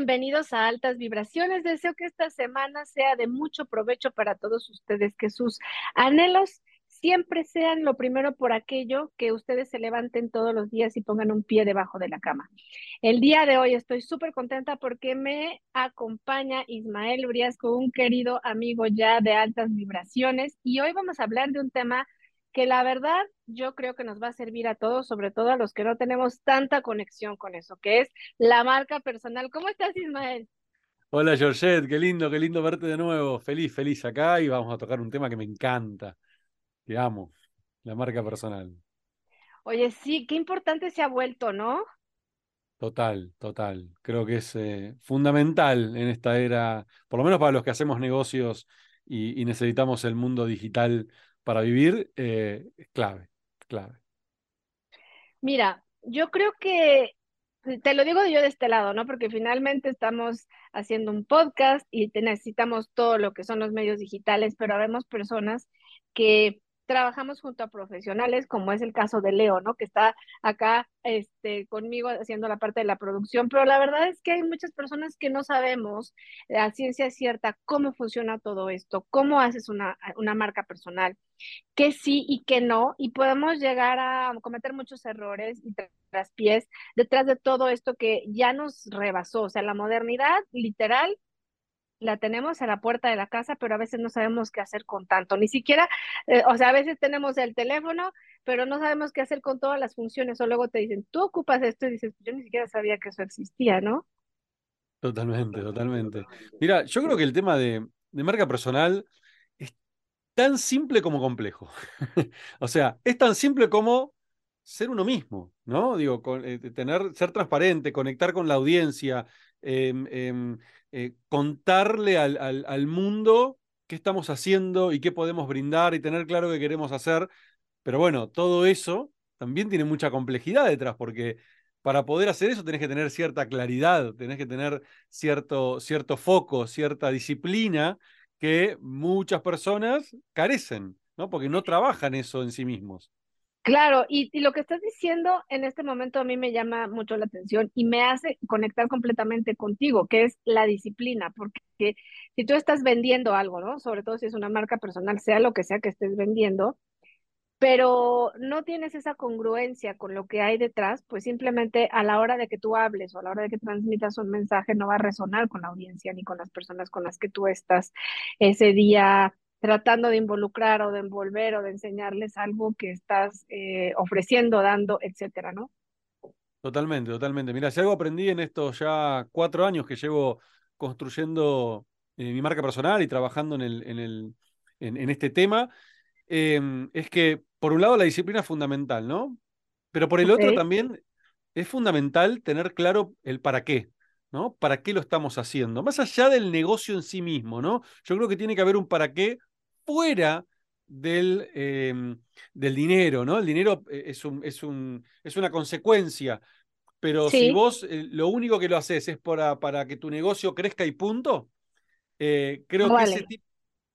Bienvenidos a Altas Vibraciones. Deseo que esta semana sea de mucho provecho para todos ustedes, que sus anhelos siempre sean lo primero por aquello que ustedes se levanten todos los días y pongan un pie debajo de la cama. El día de hoy estoy súper contenta porque me acompaña Ismael Briasco, un querido amigo ya de altas vibraciones, y hoy vamos a hablar de un tema que la verdad yo creo que nos va a servir a todos, sobre todo a los que no tenemos tanta conexión con eso, que es la marca personal. ¿Cómo estás, Ismael? Hola, Georgette, qué lindo, qué lindo verte de nuevo. Feliz, feliz acá y vamos a tocar un tema que me encanta, que amo, la marca personal. Oye, sí, qué importante se ha vuelto, ¿no? Total, total. Creo que es eh, fundamental en esta era, por lo menos para los que hacemos negocios y, y necesitamos el mundo digital para vivir, eh, clave, clave. Mira, yo creo que, te lo digo yo de este lado, ¿no? Porque finalmente estamos haciendo un podcast y necesitamos todo lo que son los medios digitales, pero vemos personas que trabajamos junto a profesionales, como es el caso de Leo, ¿no? Que está acá este, conmigo haciendo la parte de la producción, pero la verdad es que hay muchas personas que no sabemos a ciencia cierta cómo funciona todo esto, cómo haces una, una marca personal, qué sí y qué no, y podemos llegar a cometer muchos errores y tras pies detrás de todo esto que ya nos rebasó, o sea, la modernidad literal la tenemos a la puerta de la casa, pero a veces no sabemos qué hacer con tanto. Ni siquiera, eh, o sea, a veces tenemos el teléfono, pero no sabemos qué hacer con todas las funciones. O luego te dicen, tú ocupas esto y dices, yo ni siquiera sabía que eso existía, ¿no? Totalmente, totalmente. Mira, yo creo que el tema de, de marca personal tan simple como complejo. o sea, es tan simple como ser uno mismo, ¿no? Digo, eh, tener, ser transparente, conectar con la audiencia, em, em, eh, contarle al, mundo qué estamos haciendo y qué podemos brindar y tener claro qué queremos hacer. Pero bueno, todo eso también tiene mucha complejidad detrás, porque para poder hacer eso tenés que tener cierta claridad, tenés que tener cierto, cierto foco, cierta disciplina que muchas personas carecen, ¿no? Porque no trabajan eso en sí mismos. Claro, y, lo que estás diciendo en este momento a mí me llama mucho la atención y me hace conectar completamente contigo, que es la disciplina, porque si tú estás vendiendo algo, ¿no? Sobre todo si es una marca personal, sea lo que sea que estés vendiendo, pero no tienes esa congruencia con lo que hay detrás, pues simplemente a la hora de que tú hables o a la hora de que transmitas un mensaje no va a resonar con la audiencia ni con las personas con las que tú estás ese día tratando de involucrar o de envolver o de enseñarles algo que estás eh, ofreciendo, dando, etcétera, ¿no? Totalmente, totalmente. Mira, si algo aprendí en estos ya cuatro años que llevo construyendo eh, mi marca personal y trabajando en, el, en, el, en, este tema, em, es que por un lado la disciplina es fundamental, ¿no? Pero por el otro también es fundamental tener claro el para qué. ¿no? ¿Para qué lo estamos haciendo? Más allá del negocio en sí mismo, ¿no? Yo creo que tiene que haber un para qué fuera del, em, del dinero, ¿no? El dinero eh, es, un, es, un, es una consecuencia, pero si vos eh, lo único que lo haces es para, para que tu negocio crezca y punto, eh, creo que ese tipo...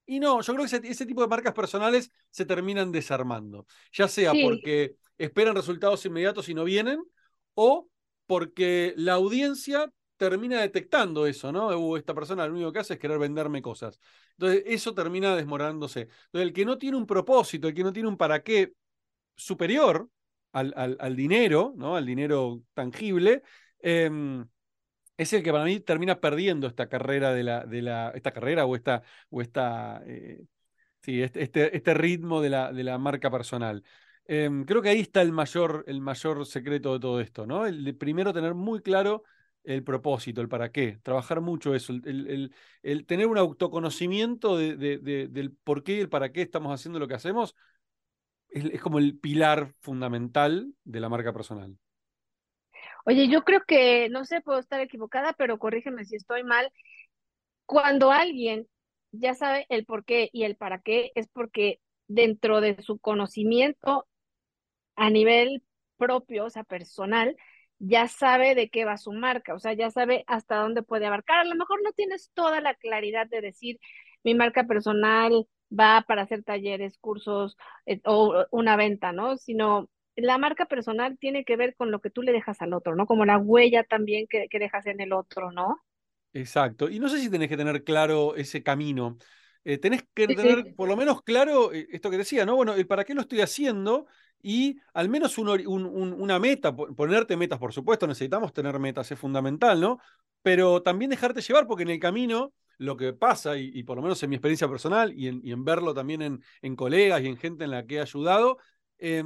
Y no, yo creo que ese, tipo de marcas personales se terminan desarmando, ya sea porque esperan resultados inmediatos y no vienen, o porque la audiencia termina detectando eso, ¿no? Uh, esta persona lo único que hace es querer venderme cosas. Entonces, eso termina desmorándose. Entonces, el que no tiene un propósito, el que no tiene un para qué superior al, al, dinero, ¿no? Al dinero tangible, em, es el que para mí termina perdiendo esta carrera de la, de la, esta carrera o esta, o esta eh, sí, este, este, este, ritmo de la, de la marca personal. Em, creo que ahí está el mayor, el mayor secreto de todo esto, ¿no? El primero tener muy claro el propósito, el para qué, trabajar mucho eso, el, tener un autoconocimiento de, del por qué y el para qué estamos haciendo lo que hacemos, es, como el pilar fundamental de la marca personal. Oye, yo creo que, no sé, puedo estar equivocada, pero corrígeme si estoy mal. Cuando alguien ya sabe el por qué y el para qué, es porque dentro de su conocimiento a nivel propio, o sea, personal, ya sabe de qué va su marca, o sea, ya sabe hasta dónde puede abarcar. A lo mejor no tienes toda la claridad de decir, mi marca personal va para hacer talleres, cursos eh, o una venta, ¿no? Sino la marca personal tiene que ver con lo que tú le dejas al otro, ¿no? Como la huella también que, que dejas en el otro, ¿no? Exacto. Y no sé si tenés que tener claro ese camino. Eh, tenés que Sí, tener sí. por lo menos claro eh, esto que decía, ¿no? Bueno, el para qué lo estoy haciendo y al menos un un- un- una meta, po- ponerte metas, por supuesto, necesitamos tener metas, es fundamental, ¿no? Pero también dejarte llevar, porque en el camino lo que pasa, y, y por lo menos en mi experiencia personal y en, y en verlo también en, en colegas y en gente en la que he ayudado, eh,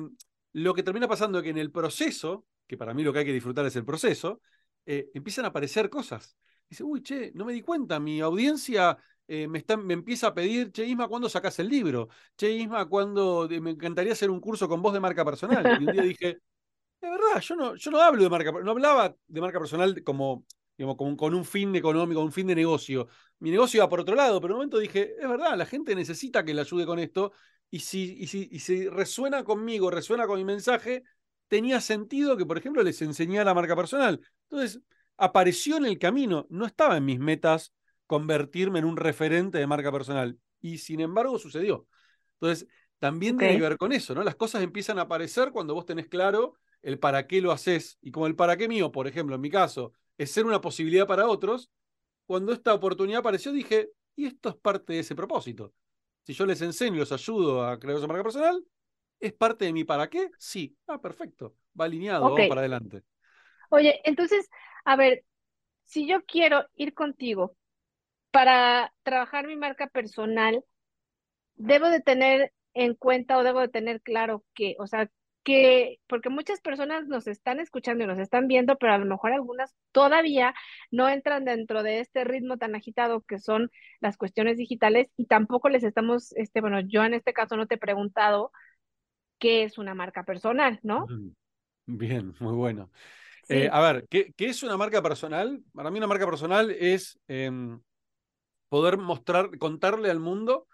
lo que termina pasando es que en el proceso, que para mí lo que hay que disfrutar es el proceso, eh, empiezan a aparecer cosas. Dice, uy, che, no me di cuenta, mi audiencia eh, me, está, me empieza a pedir, che, Isma, ¿cuándo sacás el libro? Che, Isma, ¿cuándo me encantaría hacer un curso con vos de marca personal? Y un día dije, de verdad, yo no, yo no hablo de marca, no hablaba de marca personal como, como con un fin económico, un fin de negocio. Mi negocio iba por otro lado, pero en un momento dije, es verdad, la gente necesita que le ayude con esto, y si, y si, y si resuena conmigo, resuena con mi mensaje, tenía sentido que, por ejemplo, les enseñara marca personal. Entonces, apareció en el camino, no estaba en mis metas convertirme en un referente de marca personal, y sin embargo sucedió. Entonces, también Ok. tiene que ver con eso, ¿no? Las cosas empiezan a aparecer cuando vos tenés claro el para qué lo haces. Y como el para qué mío, por ejemplo, en mi caso, es ser una posibilidad para otros, cuando esta oportunidad apareció dije, y esto es parte de ese propósito. Si yo les enseño y los ayudo a crear su marca personal, ¿es parte de mi para qué? Sí. Ah, perfecto. Va alineado, vamos para adelante. Oye, entonces, a ver, si yo quiero ir contigo para trabajar mi marca personal, debo de tener en cuenta o debo de tener claro que, o sea, que, porque muchas personas nos están escuchando y nos están viendo, pero a lo mejor algunas todavía no entran dentro de este ritmo tan agitado que son las cuestiones digitales y tampoco les estamos, este, bueno, yo en este caso no te he preguntado qué es una marca personal, ¿no? Ujú. Bien, muy bueno. Eh, a ver, ¿qué, qué es una marca personal? Para mí una marca personal es em, poder mostrar, contarle al mundo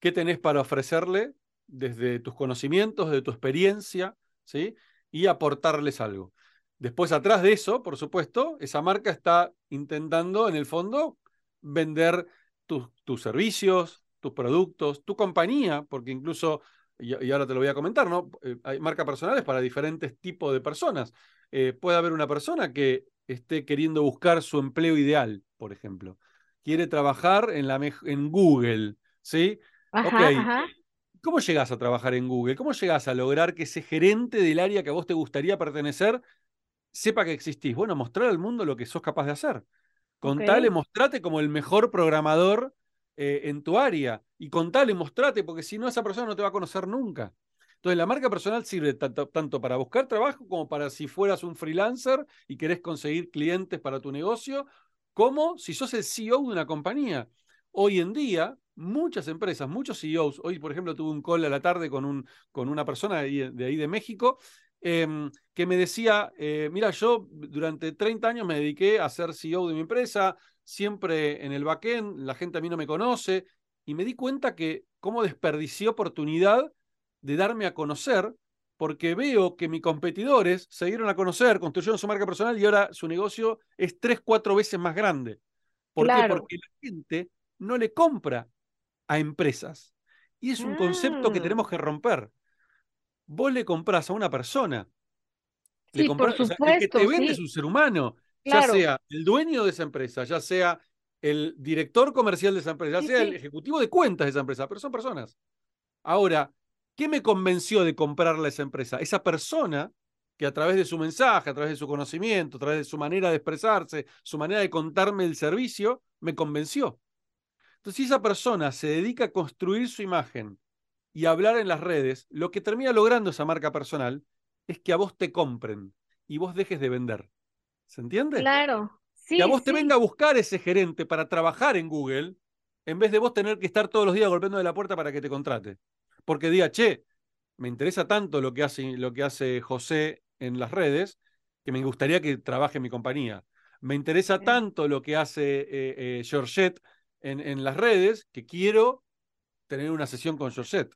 qué tenés para ofrecerle desde tus conocimientos, de tu experiencia, ¿sí? Y aportarles algo. Después, atrás de eso, por supuesto, esa marca está intentando, en el fondo, vender tus, tus servicios, tus productos, tu compañía, porque incluso, y, y ahora te lo voy a comentar, ¿no? Eh, hay marcas personales para diferentes tipos de personas. Eh, puede haber una persona que esté queriendo buscar su empleo ideal, por ejemplo. Quiere trabajar en, la en Google, ¿sí? Ajá, ajá, ¿cómo llegás a trabajar en Google? ¿Cómo llegás a lograr que ese gerente del área que a vos te gustaría pertenecer sepa que existís? Bueno, mostrar al mundo lo que sos capaz de hacer. Contale, mostrate como el mejor programador eh, en tu área. Y contale, mostrate, porque si no, esa persona no te va a conocer nunca. Entonces, la marca personal sirve tanto, tanto para buscar trabajo como para si fueras un freelancer y querés conseguir clientes para tu negocio, como si sos el CEO de una compañía. Hoy en día, muchas empresas, muchos CEOs, hoy por ejemplo tuve un call a la tarde con, un, con una persona de ahí de, ahí de México, eh, que me decía, eh, mira, yo durante 30 años me dediqué a ser CEO de mi empresa, siempre en el backend, la gente a mí no me conoce, y me di cuenta que cómo desperdicié oportunidad de darme a conocer, porque veo que mis competidores se dieron a conocer, construyeron su marca personal y ahora su negocio es tres, cuatro veces más grande. ¿Por claro. qué? Porque la gente no le compra a empresas. Y es un concepto que Mm. tenemos que romper. Vos le comprás a una persona. Le Sí, por comprás, o sea, el que te supuesto, vende sí, es un ser humano, ya sea el dueño de esa empresa, ya sea el director comercial de esa empresa, ya sí, sea el ejecutivo de cuentas de esa empresa, pero son personas. Ahora, ¿qué me convenció de comprarle a esa empresa? Esa persona que a través de su mensaje, a través de su conocimiento, a través de su manera de expresarse, su manera de contarme el servicio, me convenció. Entonces, si esa persona se dedica a construir su imagen y a hablar en las redes, lo que termina logrando esa marca personal es que a vos te compren y vos dejes de vender. ¿Se entiende? claro, Que a sí, vos te sí, venga a buscar ese gerente para trabajar en Google, en vez de vos tener que estar todos los días golpeando de la puerta para que te contrate. Porque diga, che, me interesa tanto lo que hace, lo que hace José en las redes, que me gustaría que trabaje en mi compañía. Me interesa Sí. tanto lo que hace eh, eh, Georgette en, en las redes, que quiero tener una sesión con Georgette.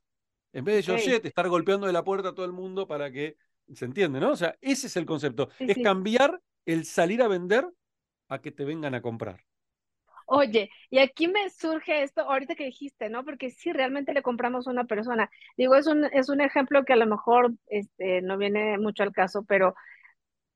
En vez de Georgette, estar golpeando de la puerta a todo el mundo para que. ¿Se entiende, no? O sea, ese es el concepto. sí, Es sí. cambiar el salir a vender a que te vengan a comprar. Oye, y aquí me surge esto, ahorita que dijiste, ¿no? Porque sí, realmente le compramos a una persona. Digo, es un, es un ejemplo que a lo mejor este, no viene mucho al caso, pero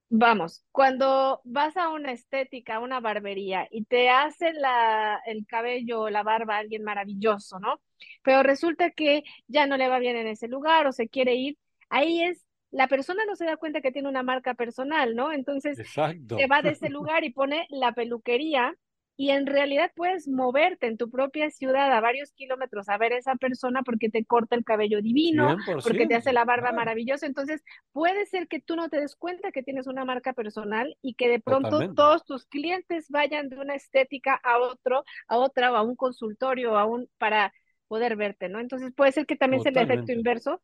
vamos, cuando vas a una estética, a una barbería y te hace la, el cabello o la barba a alguien maravilloso, ¿no? Pero resulta que ya no le va bien en ese lugar o se quiere ir, ahí es la persona no se da cuenta que tiene una marca personal, ¿no? Entonces se va de ese lugar y pone la peluquería y en realidad puedes moverte en tu propia ciudad a varios kilómetros a ver a esa persona porque te corta el cabello divino, porque te hace la barba maravillosa. Entonces, puede ser que tú no te des cuenta que tienes una marca personal y que de pronto todos tus clientes vayan de una estética a otro, a otra, o a un consultorio, a un para poder verte, ¿no? Entonces, puede ser que también sea el efecto inverso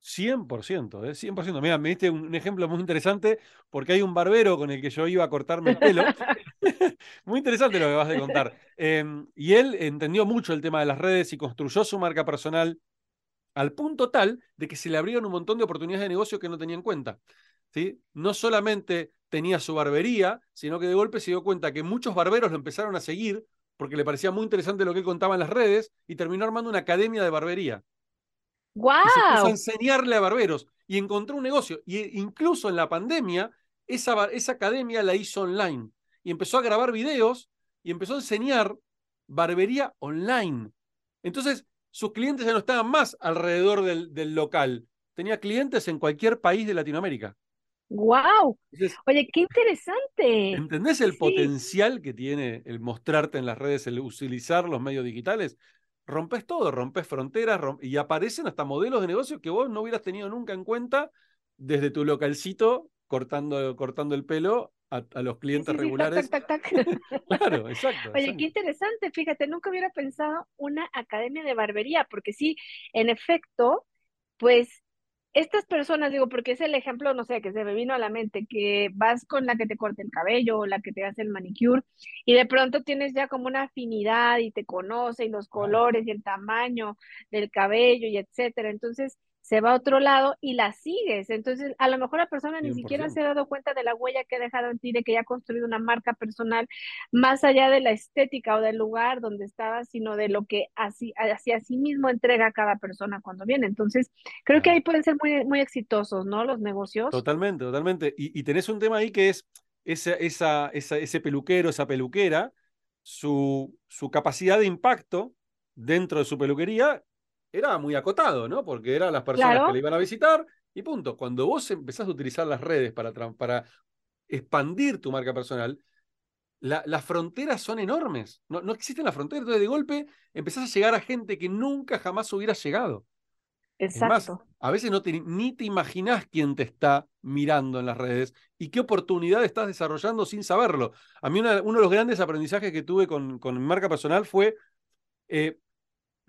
100%, ¿eh? 100%. Mira, me diste un, ejemplo muy interesante porque hay un barbero con el que yo iba a cortarme el pelo. muy interesante lo que vas a contar. Em, y él entendió mucho el tema de las redes y construyó su marca personal al punto tal de que se le abrieron un montón de oportunidades de negocio que no tenía en cuenta. ¿sí? No solamente tenía su barbería, sino que de golpe se dio cuenta que muchos barberos lo empezaron a seguir porque le parecía muy interesante lo que él contaba en las redes y terminó armando una academia de barbería. ¡Wow! Y se puso a enseñarle a barberos y encontró un negocio. Y incluso en la pandemia, esa, esa academia la hizo online y empezó a grabar videos y empezó a enseñar barbería online. Entonces, sus clientes ya no estaban más alrededor del, del local. Tenía clientes en cualquier país de Latinoamérica. ¡Wow! Oye, qué interesante. ¿Entendés el potencial que tiene el mostrarte en las redes, el utilizar los medios digitales? Rompes todo, rompes fronteras y aparecen hasta modelos de negocio que vos no hubieras tenido nunca en cuenta desde tu localcito cortando, cortando el pelo a, los clientes regulares. claro, exacto. Oye, qué interesante, fíjate, nunca hubiera pensado una academia de barbería, porque sí, en efecto, pues estas personas, digo, porque es el ejemplo, no sé, que se me vino a la mente, que vas con la que te corta el cabello o la que te hace el manicure y de pronto tienes ya como una afinidad y te conoce y los colores y el tamaño del cabello y etcétera. Entonces, se va a otro lado y la sigues. Entonces, a lo mejor la persona ni siquiera se ha dado cuenta de la huella que ha dejado en ti, de que ya ha construido una marca personal más allá de la estética o del lugar donde estaba, sino de lo que así, hacia sí mismo entrega a cada persona cuando viene. Entonces, creo que ahí pueden ser muy, muy exitosos, ¿no? Los negocios. Totalmente, totalmente. Y, y tenés un tema ahí que es esa, esa, esa, ese peluquero, esa peluquera, su, su capacidad de impacto dentro de su peluquería era muy acotado, ¿no? Porque eran las personas que le iban a visitar y punto. Cuando vos empezás a utilizar las redes para, para expandir tu marca personal, las fronteras son enormes. No, no existen las fronteras. Entonces, de golpe, empezás a llegar a gente que nunca jamás hubiera llegado. Exacto. a veces no ni te imaginás quién te está mirando en las redes y qué oportunidad estás desarrollando sin saberlo. A mí uno de los grandes aprendizajes que tuve con, con mi marca personal fue eh,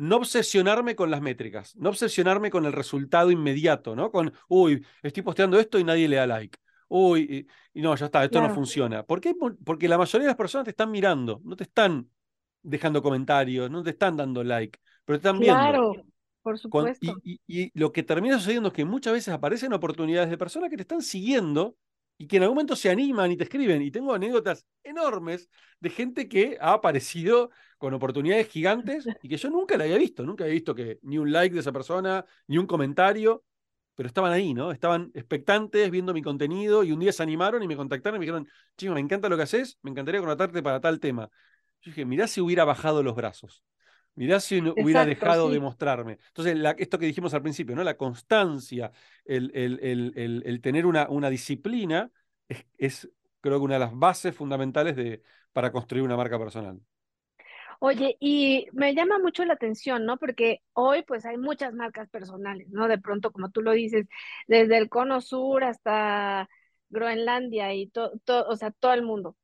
no obsesionarme con las métricas, no obsesionarme con el resultado inmediato, ¿no? Con, uy, estoy posteando esto y nadie le da like. Uy, y, no, ya está, esto no funciona. ¿Por qué? Porque la mayoría de las personas te están mirando, no te están dejando comentarios, no te están dando like, pero te están viendo. Claro, por supuesto. y, y, lo que termina sucediendo es que muchas veces aparecen oportunidades de personas que te están siguiendo y que en algún momento se animan y te escriben. Y tengo anécdotas enormes de gente que ha aparecido con oportunidades gigantes y que yo nunca la había visto, nunca había visto que ni un like de esa persona, ni un comentario, pero estaban ahí, ¿no? Estaban expectantes viendo mi contenido y un día se animaron y me contactaron y me dijeron, chico, me encanta lo que haces, me encantaría contratarte para tal tema. Yo dije, mirá si hubiera bajado los brazos. Mirá si hubiera dejado de mostrarme. Entonces, esto que dijimos al principio, ¿no? La constancia, el, el, el, tener una, una disciplina es, es, creo que una de las bases fundamentales de, para construir una marca personal. Oye, y me llama mucho la atención, ¿no? Porque hoy pues hay muchas marcas personales, ¿no? De pronto, como tú lo dices, desde el Cono Sur hasta Groenlandia y todo, o sea, todo el mundo.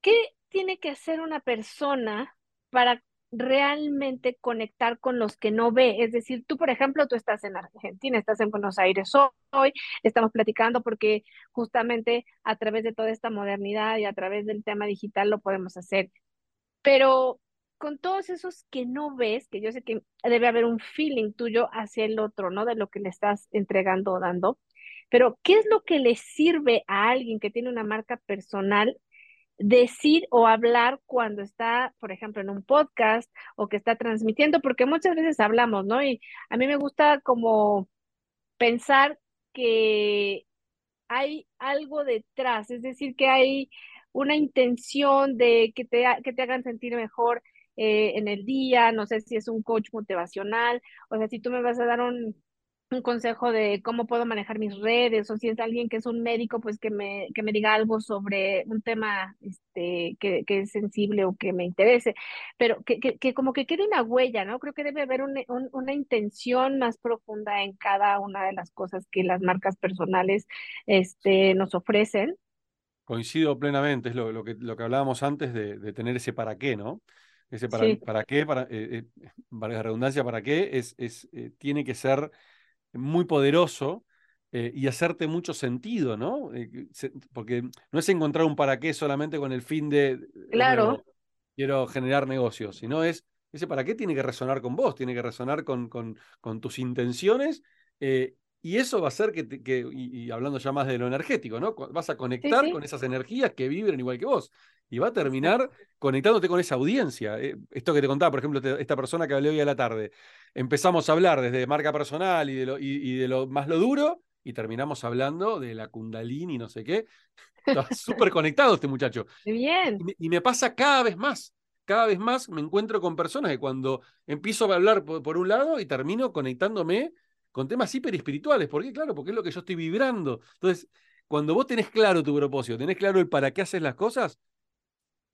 ¿Qué tiene que hacer una persona para realmente conectar con los que no ve. Es decir, tú, por ejemplo, tú estás en Argentina, estás en Buenos Aires hoy, estamos platicando porque justamente a través de toda esta modernidad y a través del tema digital lo podemos hacer. Pero con todos esos que no ves, que yo sé que debe haber un feeling tuyo hacia el otro, ¿no? De lo que le estás entregando o dando. Pero, ¿qué es lo que le sirve a alguien que tiene una marca personal decir o hablar cuando está, por ejemplo, en un podcast o que está transmitiendo, porque muchas veces hablamos, ¿no? Y a mí me gusta como pensar que hay algo detrás, es decir, que hay una intención de que te, que te hagan sentir mejor eh, en el día, no sé si es un coach motivacional, o sea, si tú me vas a dar un, un consejo de cómo puedo manejar mis redes, o si es alguien que es un médico, pues que me, que me diga algo sobre un tema este, que, que es sensible o que me interese, pero que, que, que como que quede una huella, ¿no? Creo que debe haber un, un, una intención más profunda en cada una de las cosas que las marcas personales este, nos ofrecen. Coincido plenamente, es lo, lo, que, lo que hablábamos antes de, de tener ese para qué, ¿no? Ese para, Sí, para qué, para, eh, eh, la redundancia, para qué, es, es, eh, tiene que ser muy poderoso eh, y hacerte mucho sentido, ¿no? Eh, se- porque no es encontrar un para qué solamente con el fin de, claro, quiero generar negocios, sino es, ese para qué tiene que resonar con vos, tiene que resonar con, con, con tus intenciones. eh, y eso va a hacer que, te- que y, y hablando ya más de lo energético, ¿no? Vas a conectar sí, con esas energías que vibran igual que vos. Y va a terminar conectándote con esa audiencia. Eh, esto que te contaba, por ejemplo, te- esta persona que hablé hoy a la tarde empezamos a hablar desde marca personal y de lo, y, y de lo más lo duro, y terminamos hablando de la Kundalini y no sé qué. Estaba súper conectado este muchacho. Bien, Y me, y me pasa cada vez más. Cada vez más me encuentro con personas que cuando empiezo a hablar por, por un lado y termino conectándome con temas hiper espirituales. ¿Por qué? Claro, porque es lo que yo estoy vibrando. Entonces, cuando vos tenés claro tu propósito, tenés claro el para qué haces las cosas,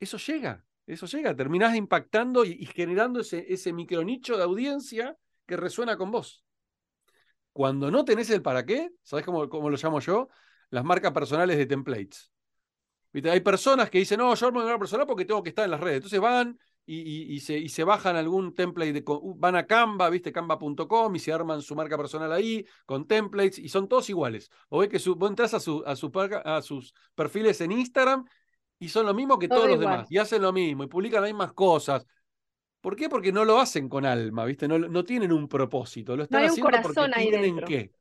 eso llega, eso llega. Terminás impactando y, generando ese, ese micronicho de audiencia que resuena con vos. Cuando no tenés el para qué, ¿sabés cómo, cómo lo llamo yo? Las marcas personales de templates. ¿Viste? Hay personas que dicen, no, yo armo mi marca personal porque tengo que estar en las redes. Entonces van y, y- y se, y se bajan algún template, de, uh, van a Canva, ¿viste? Canva.com y se arman su marca personal ahí con templates y son todos iguales. O ves que su, vos entras a, su, a, su a sus perfiles en Instagram y son lo mismo que todo todos los demás y hacen lo mismo y publican las mismas cosas. ¿Por qué? Porque no lo hacen con alma, ¿viste? No, no tienen un propósito, lo No están hay un haciendo porque corazón ahí tienen dentro. qué.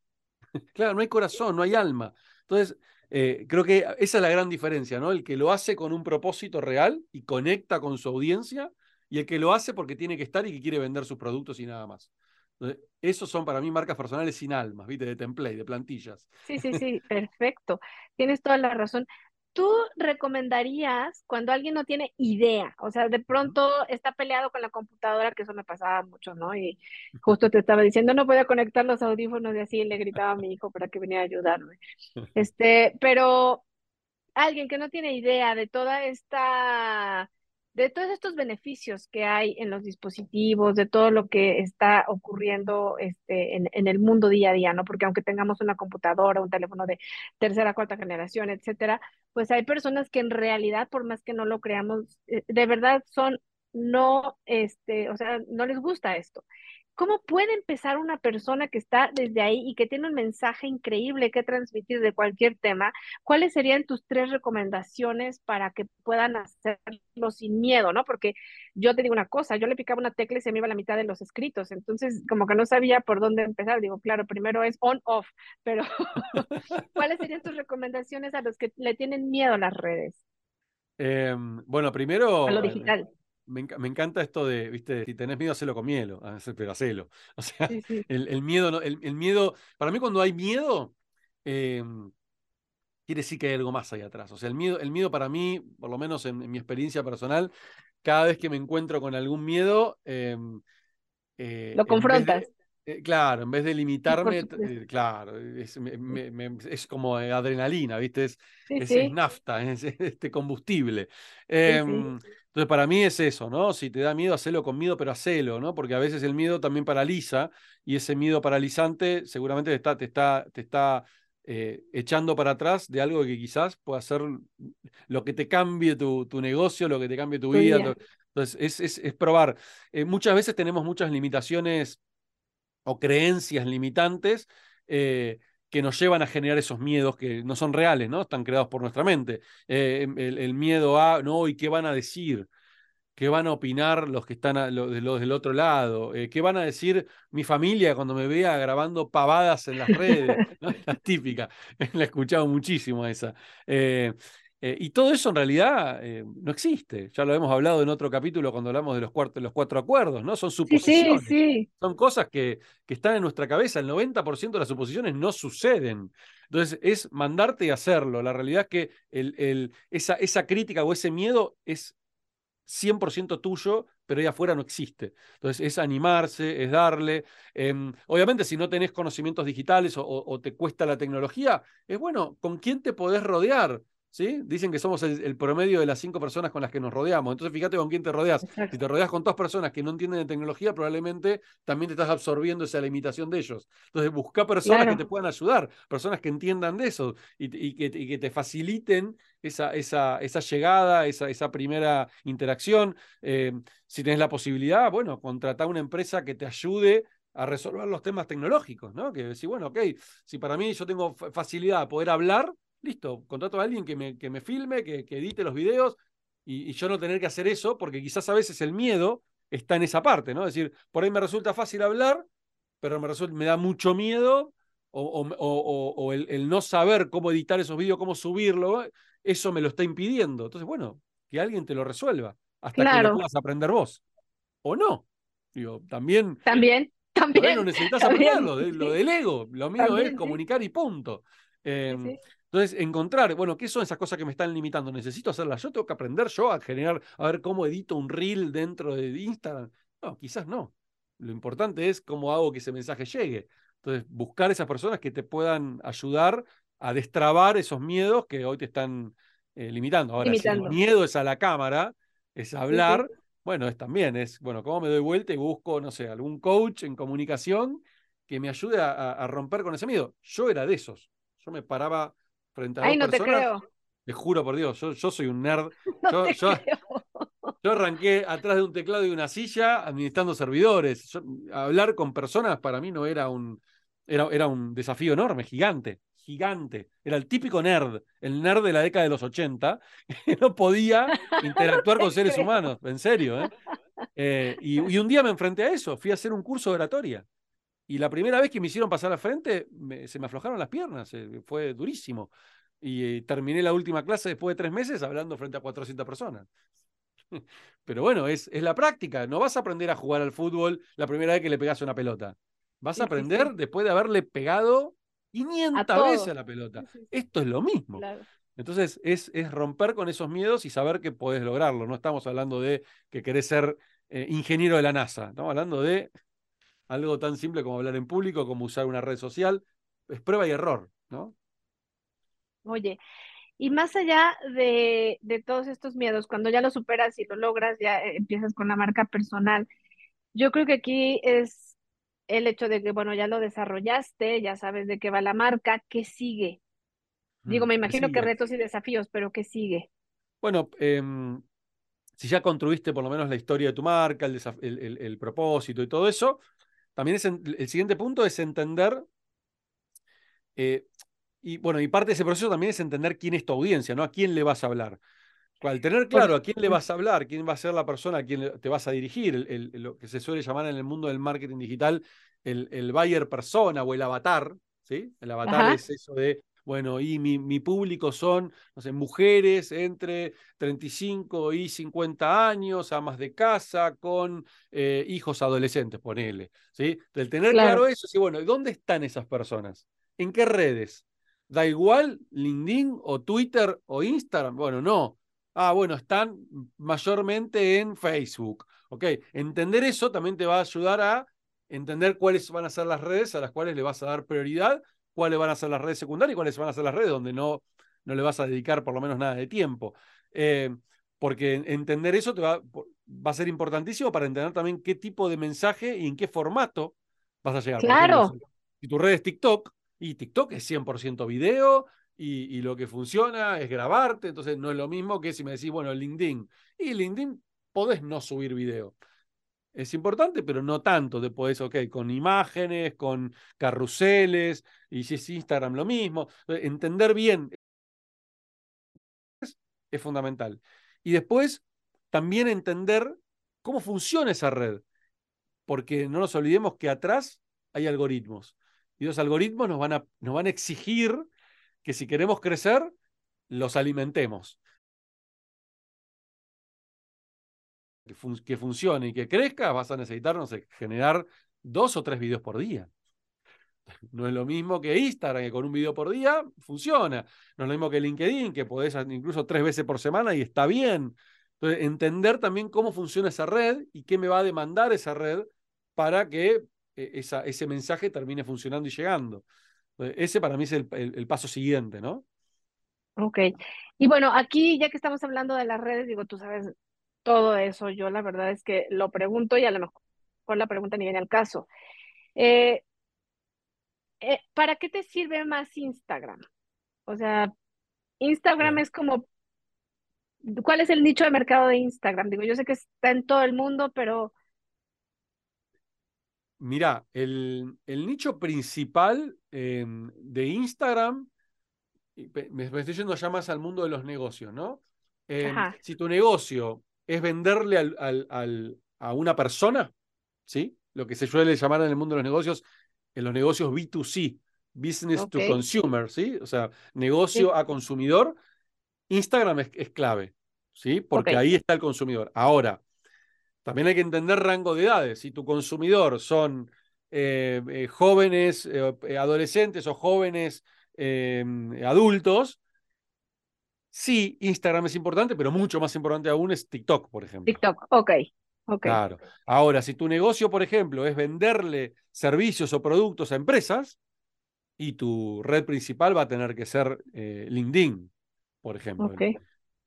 Claro, no hay corazón, no hay alma. Entonces, eh, creo que esa es la gran diferencia, ¿no? El que lo hace con un propósito real y conecta con su audiencia, y el que lo hace porque tiene que estar y que quiere vender sus productos y nada más. Entonces, esos son para mí marcas personales sin almas, ¿viste? De template, de plantillas. Sí, sí, sí, perfecto. Tienes toda la razón. ¿Tú recomendarías cuando alguien no tiene idea? O sea, de pronto está peleado con la computadora, que eso me pasaba mucho, ¿no? Y justo te estaba diciendo, no podía conectar los audífonos y así le gritaba a mi hijo para que viniera a ayudarme. Este, pero alguien que no tiene idea de toda esta, de todos estos beneficios que hay en los dispositivos, de todo lo que está ocurriendo este, en, en el mundo día a día, ¿no? Porque aunque tengamos una computadora, un teléfono de tercera, cuarta generación, etcétera, pues hay personas que en realidad, por más que no lo creamos, eh, de verdad son no, este, o sea, no les gusta esto. ¿Cómo puede empezar una persona que está desde ahí y que tiene un mensaje increíble que transmitir de cualquier tema? ¿Cuáles serían tus tres recomendaciones para que puedan hacerlo sin miedo, ¿no? Porque yo te digo una cosa, yo le picaba una tecla y se me iba la mitad de los escritos, entonces como que no sabía por dónde empezar. Digo, claro, primero es on, off, pero ¿cuáles serían tus recomendaciones a los que le tienen miedo a las redes, Eh, bueno, a lo primero, digital? Me, enca- me encanta esto de, viste, si tenés miedo, hacelo con miedo, ah, pero hacelo. O sea, Sí, sí, el, el miedo, no- el, el miedo, para mí cuando hay miedo, eh, quiere decir que hay algo más ahí atrás. O sea, el miedo, el miedo para mí, por lo menos en, en mi experiencia personal, cada vez que me encuentro con algún miedo, eh, eh, lo confrontas. eh, claro, en vez de limitarme, eh, claro, es, me- me- me- es como adrenalina, ¿viste? Es, Sí, es, nafta, es este combustible. sí, Eh, sí, entonces, para mí es eso, ¿no? Si te da miedo, hacelo con miedo, pero hacelo, ¿no? Porque a veces el miedo también paraliza y ese miedo paralizante seguramente te está, te está, te está eh, echando para atrás de algo que quizás pueda ser lo que te cambie tu, tu negocio, lo que te cambie tu tu vida. Entonces, es, es, es probar. Eh, muchas veces tenemos muchas limitaciones o creencias limitantes eh, que nos llevan a generar esos miedos que no son reales, ¿no? Están creados por nuestra mente. Eh, el, el miedo a, no, ¿y qué van a decir? ¿Qué van a opinar los que están a, los, los del otro lado? Eh, ¿Qué van a decir mi familia cuando me vea grabando pavadas en las redes? ¿No? La típica, la he escuchado muchísimo esa. Eh, Eh, y todo eso en realidad eh, no existe. Ya lo hemos hablado en otro capítulo cuando hablamos de los, los cuatro acuerdos, ¿no? Son suposiciones. Sí, sí, Son cosas que, que, están en nuestra cabeza. El 90% de las suposiciones no suceden. Entonces es mandarte y hacerlo. La realidad es que el, el, esa, esa crítica o ese miedo es 100% tuyo, pero ahí afuera no existe. Entonces es animarse, es darle. Em, obviamente si no tenés conocimientos digitales o, o, te cuesta la tecnología, es bueno, ¿con quién te podés rodear? ¿Sí? Dicen que somos el, promedio de las cinco personas con las que nos rodeamos. Entonces, fíjate con quién te rodeas. Si te rodeas con dos personas que no entienden de tecnología, probablemente también te estás absorbiendo esa limitación de ellos. Entonces, busca personas que te puedan ayudar, personas que entiendan de eso y, que, que, te faciliten esa, esa, esa llegada, esa, esa primera interacción. Eh, si tienes la posibilidad, bueno, contratar una empresa que te ayude a resolver los temas tecnológicos, ¿no? Que decir, bueno, ok, si para mí yo tengo facilidad a poder hablar, listo, contrato a alguien que me, que me filme, que, edite los videos y, yo no tener que hacer eso, porque quizás a veces el miedo está en esa parte, ¿no? Es decir, por ahí me resulta fácil hablar, pero me, resulta, me da mucho miedo o, el, no saber cómo editar esos videos, cómo subirlo, eso me lo está impidiendo. Entonces, bueno, que alguien te lo resuelva hasta que lo puedas aprender vos. O no. Digo, también. También. También. no necesitas aprenderlo, lo del ego. Lo mío es comunicar y punto. Em, entonces, encontrar, bueno, ¿qué son esas cosas que me están limitando? ¿Necesito hacerlas yo? ¿Tengo que aprender yo a generar, a ver cómo edito un reel dentro de Instagram? No, quizás no. Lo importante es cómo hago que ese mensaje llegue. Entonces, buscar esas personas que te puedan ayudar a destrabar esos miedos que hoy te están eh, limitando. Ahora, si el miedo es a la cámara, es hablar, bueno, es también, es, bueno, ¿cómo me doy vuelta y busco, no sé, algún coach en comunicación que me ayude a romper con ese miedo? Yo era de esos. Yo me paraba frente a Ay, no te creo. Te juro por Dios, yo, soy un nerd. yo, arranqué atrás de un teclado y una silla administrando servidores. hablar con personas para mí no era un, era, era un desafío enorme, gigante, gigante. Era el típico nerd, el nerd de la década de los 80, que no podía interactuar con seres humanos, en serio. ¿eh? Eh, y, y, un día me enfrenté a eso, fui a hacer un curso de oratoria. Y la primera vez que me hicieron pasar la frente, se me aflojaron las piernas, eh, fue durísimo. Y eh, terminé la última clase después de tres meses hablando frente a 400 personas. Pero bueno, es, es la práctica. No vas a aprender a jugar al fútbol la primera vez que le pegas una pelota. Vas a aprender después de haberle pegado 500 veces a la pelota. Esto es lo mismo. Entonces, es, es, romper con esos miedos y saber que podés lograrlo. No estamos hablando de que querés ser eh, ingeniero de la NASA. Estamos hablando de algo tan simple como hablar en público, como usar una red social, es prueba y error, ¿no? Oye, y más allá de, todos estos miedos, cuando ya lo superas y lo logras, ya eh, empiezas con la marca personal. Yo creo que aquí es el hecho de que, bueno, ya lo desarrollaste, ya sabes de qué va la marca, ¿qué sigue? Digo, mm, me imagino que retos y desafíos, pero ¿qué sigue? Bueno, em, si ya construiste por lo menos la historia de tu marca, el propósito y todo eso, también es el siguiente punto es entender, eh, y bueno, y parte de ese proceso también es entender quién es tu audiencia, ¿no? A quién le vas a hablar. Al tener claro a quién le vas a hablar, quién va a ser la persona a quien te vas a dirigir, lo que se suele llamar en el mundo del marketing digital el, el buyer persona o el avatar, ¿sí? El avatar es eso de bueno, y mi, público son, no sé, mujeres entre 35 y 50 años, amas de casa, con eh, hijos adolescentes, ponele. ¿sí? Del tener claro. eso, sí, bueno, ¿dónde están esas personas? ¿En qué redes? ¿Da igual LinkedIn o Twitter o Instagram? Bueno, no. Ah, bueno, están mayormente en Facebook. Ok, entender eso también te va a ayudar a entender cuáles van a ser las redes a las cuales le vas a dar prioridad cuáles van a ser las redes secundarias y cuáles van a ser las redes donde no, no le vas a dedicar por lo menos nada de tiempo. Eh, porque entender eso te va, va, a ser importantísimo para entender también qué tipo de mensaje y en qué formato vas a llegar. Claro. si tu red es TikTok, y TikTok es 100% video, y, y, lo que funciona es grabarte, entonces no es lo mismo que si me decís, bueno, LinkedIn. Y LinkedIn podés no subir video es importante, pero no tanto. Después, ok, con imágenes, con carruseles, y si es Instagram lo mismo. Entender bien es, es fundamental. Y después, también entender cómo funciona esa red. Porque no nos olvidemos que atrás hay algoritmos. Y los algoritmos nos van a, nos van a exigir que si queremos crecer, los alimentemos. Que, funcione y que crezca, vas a necesitar, no sé, generar dos o tres videos por día. No es lo mismo que Instagram, que con un video por día funciona. No es lo mismo que LinkedIn, que podés incluso tres veces por semana y está bien. Entonces, entender también cómo funciona esa red y qué me va a demandar esa red para que eh, esa, ese mensaje termine funcionando y llegando. ese para mí es el, el, paso siguiente, ¿no? Ok. Y bueno, aquí ya que estamos hablando de las redes, digo, tú sabes todo eso, yo la verdad es que lo pregunto y a lo mejor la pregunta ni viene al caso. Eh, eh, ¿Para qué te sirve más Instagram? O sea, Instagram es como, ¿cuál es el nicho de mercado de Instagram? Digo, yo sé que está en todo el mundo, pero Mira, el, nicho principal em, de Instagram, me, estoy yendo ya más al mundo de los negocios, ¿no? Em, si tu negocio es venderle al, a una persona, ¿sí? Lo que se suele llamar en el mundo de los negocios, en los negocios B2C, Business to Consumer, ¿sí? O sea, negocio a consumidor, Instagram es, clave, ¿sí? Porque ahí está el consumidor. Ahora, también hay que entender rango de edades. Si tu consumidor son eh, eh, jóvenes, eh, adolescentes o jóvenes adultos, sí, Instagram es importante, pero mucho más importante aún es TikTok, por ejemplo. TikTok, ok. Okay. Claro. Ahora, si tu negocio, por ejemplo, es venderle servicios o productos a empresas, y tu red principal va a tener que ser LinkedIn, por ejemplo. Okay.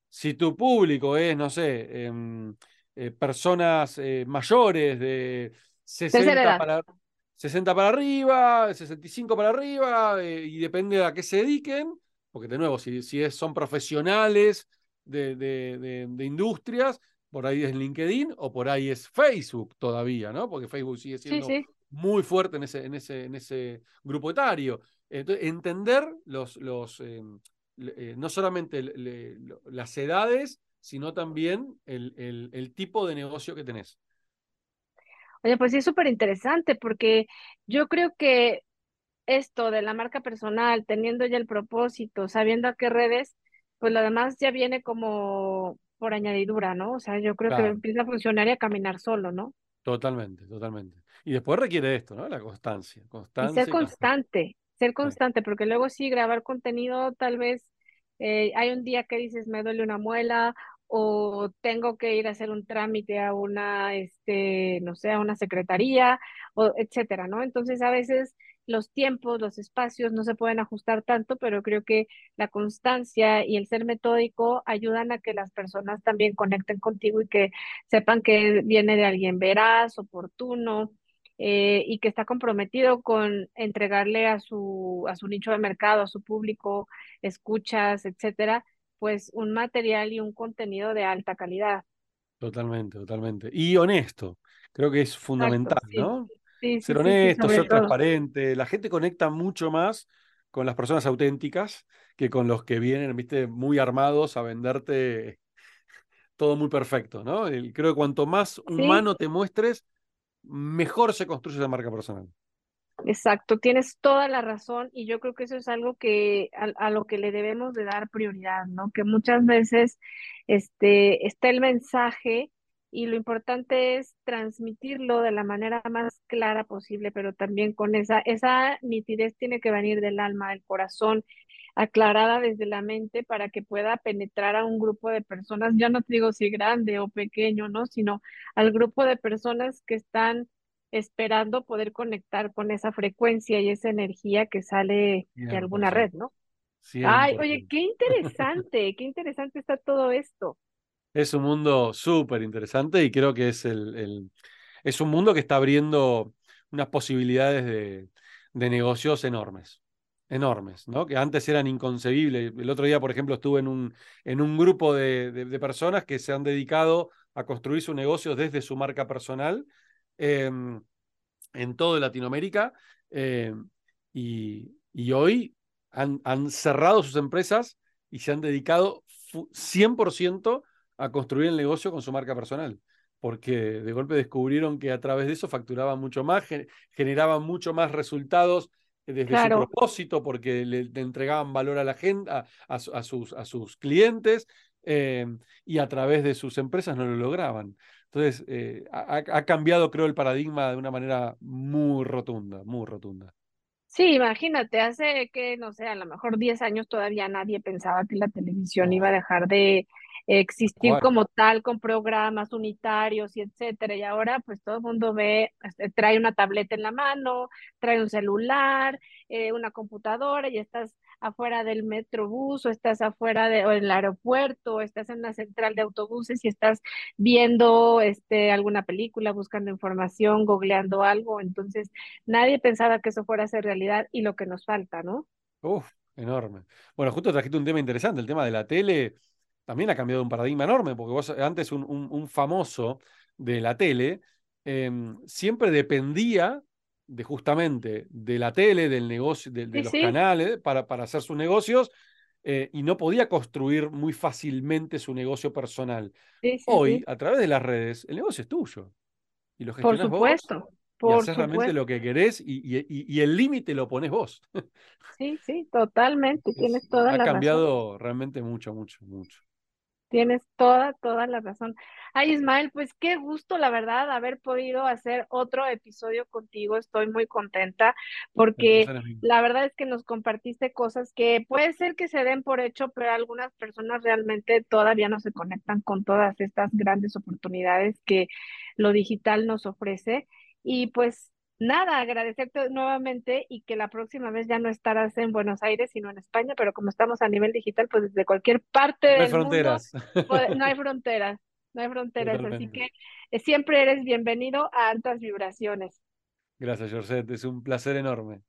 Si tu público es, no sé, em, eh, personas eh, mayores de 60 para, 60 para arriba, 65 para arriba, eh, y depende a qué se dediquen, porque de nuevo, si, si es, son profesionales de, de, de, industrias, por ahí es LinkedIn o por ahí es Facebook todavía, ¿no? Porque Facebook sigue siendo muy fuerte en ese, en, ese, en ese grupo etario. Entonces, entender los, los no solamente las edades, sino también el, el, tipo de negocio que tenés. Oye, pues sí es súper interesante porque yo creo que esto de la marca personal, teniendo ya el propósito, sabiendo a qué redes, pues lo demás ya viene como por añadidura, ¿no? O sea, yo creo que empieza a funcionar y a caminar solo, ¿no? Totalmente, totalmente. Y después requiere esto, ¿no? La constancia. constancia y ser constante, ser constante, porque luego sí, grabar contenido, tal vez eh, hay un día que dices, me duele una muela, o tengo que ir a hacer un trámite a una, este, no sé, a una secretaría, o etcétera, ¿no? Entonces a veces los tiempos, los espacios no se pueden ajustar tanto, pero creo que la constancia y el ser metódico ayudan a que las personas también conecten contigo y que sepan que viene de alguien veraz, oportuno, eh, y que está comprometido con entregarle a su, a su nicho de mercado, a su público, escuchas, etcétera, pues un material y un contenido de alta calidad. Totalmente, totalmente. Y honesto, creo que es fundamental, ¿no? Ser honesto, ser transparente. La gente conecta mucho más con las personas auténticas que con los que vienen, viste, muy armados a venderte todo muy perfecto, ¿no? Creo que cuanto más humano te muestres, mejor se construye esa marca personal. Exacto, tienes toda la razón y yo creo que eso es algo que a, lo que le debemos de dar prioridad, ¿no? Que muchas veces este, está el mensaje y lo importante es transmitirlo de la manera más clara posible, pero también con esa, esa nitidez tiene que venir del alma, del corazón, aclarada desde la mente para que pueda penetrar a un grupo de personas, ya no te digo si grande o pequeño, ¿no? Sino al grupo de personas que están esperando poder conectar con esa frecuencia y esa energía que sale de alguna red, ¿no? Ay, oye, qué interesante, qué interesante está todo esto. Es un mundo súper interesante y creo que es el, es un mundo que está abriendo unas posibilidades de, negocios enormes, enormes, ¿no? Que antes eran inconcebibles. El otro día, por ejemplo, estuve en un, en un grupo de, personas que se han dedicado a construir su negocio desde su marca personal Em, en todo Latinoamérica em, y, hoy han, han, cerrado sus empresas y se han dedicado 100% a construir el negocio con su marca personal, porque de golpe descubrieron que a través de eso facturaban mucho más, generaban mucho más resultados desde su propósito, porque le, entregaban valor a la gente, a, sus, a sus clientes, em, y a través de sus empresas no lo lograban. Entonces, eh, ha, cambiado, creo, el paradigma de una manera muy rotunda, muy rotunda. Sí, imagínate, hace que, no sé, a lo mejor 10 años todavía nadie pensaba que la televisión iba a dejar de existir como tal con programas unitarios y etcétera. Y ahora pues todo el mundo ve, este, trae una tableta en la mano, trae un celular, eh, una computadora y estás afuera del metrobús o estás afuera de, o en el aeropuerto o estás en la central de autobuses y estás viendo este, alguna película, buscando información, googleando algo. Entonces, nadie pensaba que eso fuera a ser realidad y lo que nos falta, ¿no? Uf, enorme. Bueno, justo trajiste un tema interesante, el tema de la tele también ha cambiado un paradigma enorme, porque vos antes un, famoso de la tele em, siempre dependía de justamente de la tele, del negocio, de, los canales para, para, hacer sus negocios eh, y no podía construir muy fácilmente su negocio personal. Hoy, a través de las redes, el negocio es tuyo. Y lo por supuesto, Por y haces realmente lo que querés y, el límite lo pones vos. Sí, sí, totalmente. Tienes toda ha la Ha cambiado realmente mucho, mucho, mucho. Tienes toda, toda la razón. Ay, Ismael, pues qué gusto, la verdad, haber podido hacer otro episodio contigo. Estoy muy contenta porque la verdad es que nos compartiste cosas que puede ser que se den por hecho, pero algunas personas realmente todavía no se conectan con todas estas grandes oportunidades que lo digital nos ofrece. Y pues nada, agradecerte nuevamente y que la próxima vez ya no estarás en Buenos Aires, sino en España, pero como estamos a nivel digital, pues desde cualquier parte no hay fronteras. no hay fronteras, no hay fronteras, así que eh, siempre eres bienvenido a altas vibraciones. Gracias, Jorset, es un placer enorme.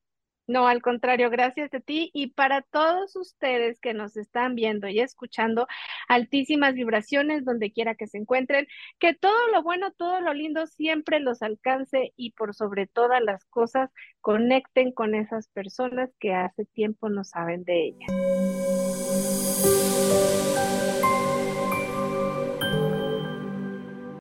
No, al contrario, gracias a ti y para todos ustedes que nos están viendo y escuchando, altísimas vibraciones donde quiera que se encuentren, que todo lo bueno, todo lo lindo siempre los alcance y por sobre todas las cosas conecten con esas personas que hace tiempo no saben de ellas.